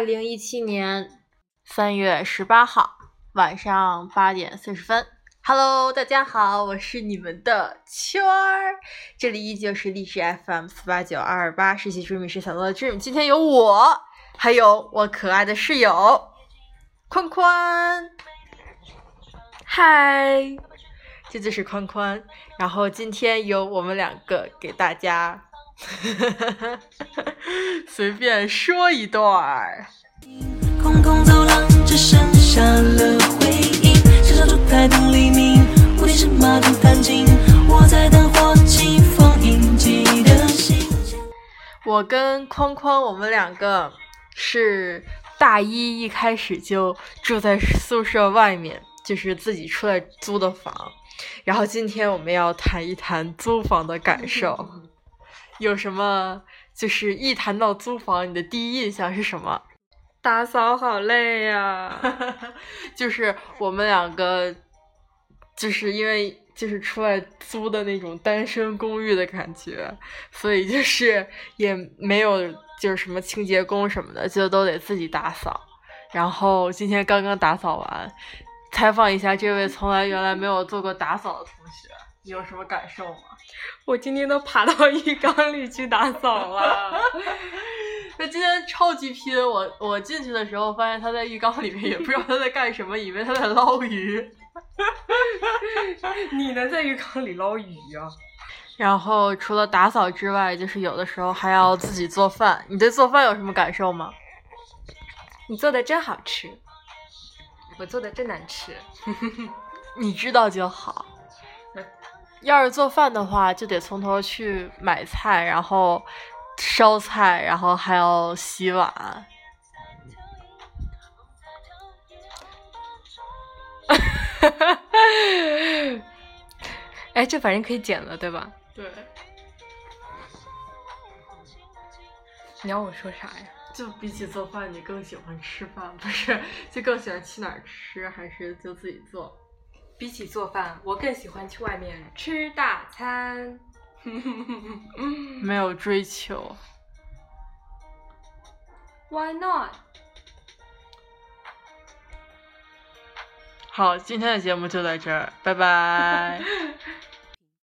二零一七年三月十八号晚上八点四十分，Hello，大家好，我是你们的圈儿，这里依旧是历史 FM 四八九二二八实习追米是小乐的 dream，今天有我，还有我可爱的室友宽宽，嗨，这就是宽宽，然后今天由我们两个给大家。随便说一段儿。空空走廊只剩下了回音，小小烛台等黎明，屋顶是马桶弹琴，我在等火起封印记忆的信件。我跟框框，我们两个是大一一开始就住在宿舍外面，就是自己出来租的房。然后今天我们要谈一谈租房的感受。有什么？就是一谈到租房，你的第一印象是什么？打扫好累呀！就是我们两个，就是因为就是出来租的那种单身公寓的感觉，所以就是也没有就是什么清洁工什么的，就都得自己打扫。然后今天刚刚打扫完，采访一下这位从来原来没有做过打扫的同学，你有什么感受吗？我今天都爬到浴缸里去打扫了。他今天超级拼，我我进去的时候发现他在浴缸里面，也不知道他在干什么，以为他在捞鱼。你能在浴缸里捞鱼啊？然后除了打扫之外，就是有的时候还要自己做饭。你对做饭有什么感受吗？你做的真好吃，我做的真难吃。你知道就好。要是做饭的话，就得从头去买菜，然后烧菜，然后还要洗碗。哎，这反正可以剪了，对吧？对。你要我说啥呀？就比起做饭，你更喜欢吃饭，不是？就更喜欢去哪儿吃，还是就自己做？比起做饭，我更喜欢去外面吃大餐。没有追求。Why not？好，今天的节目就在这儿，拜拜。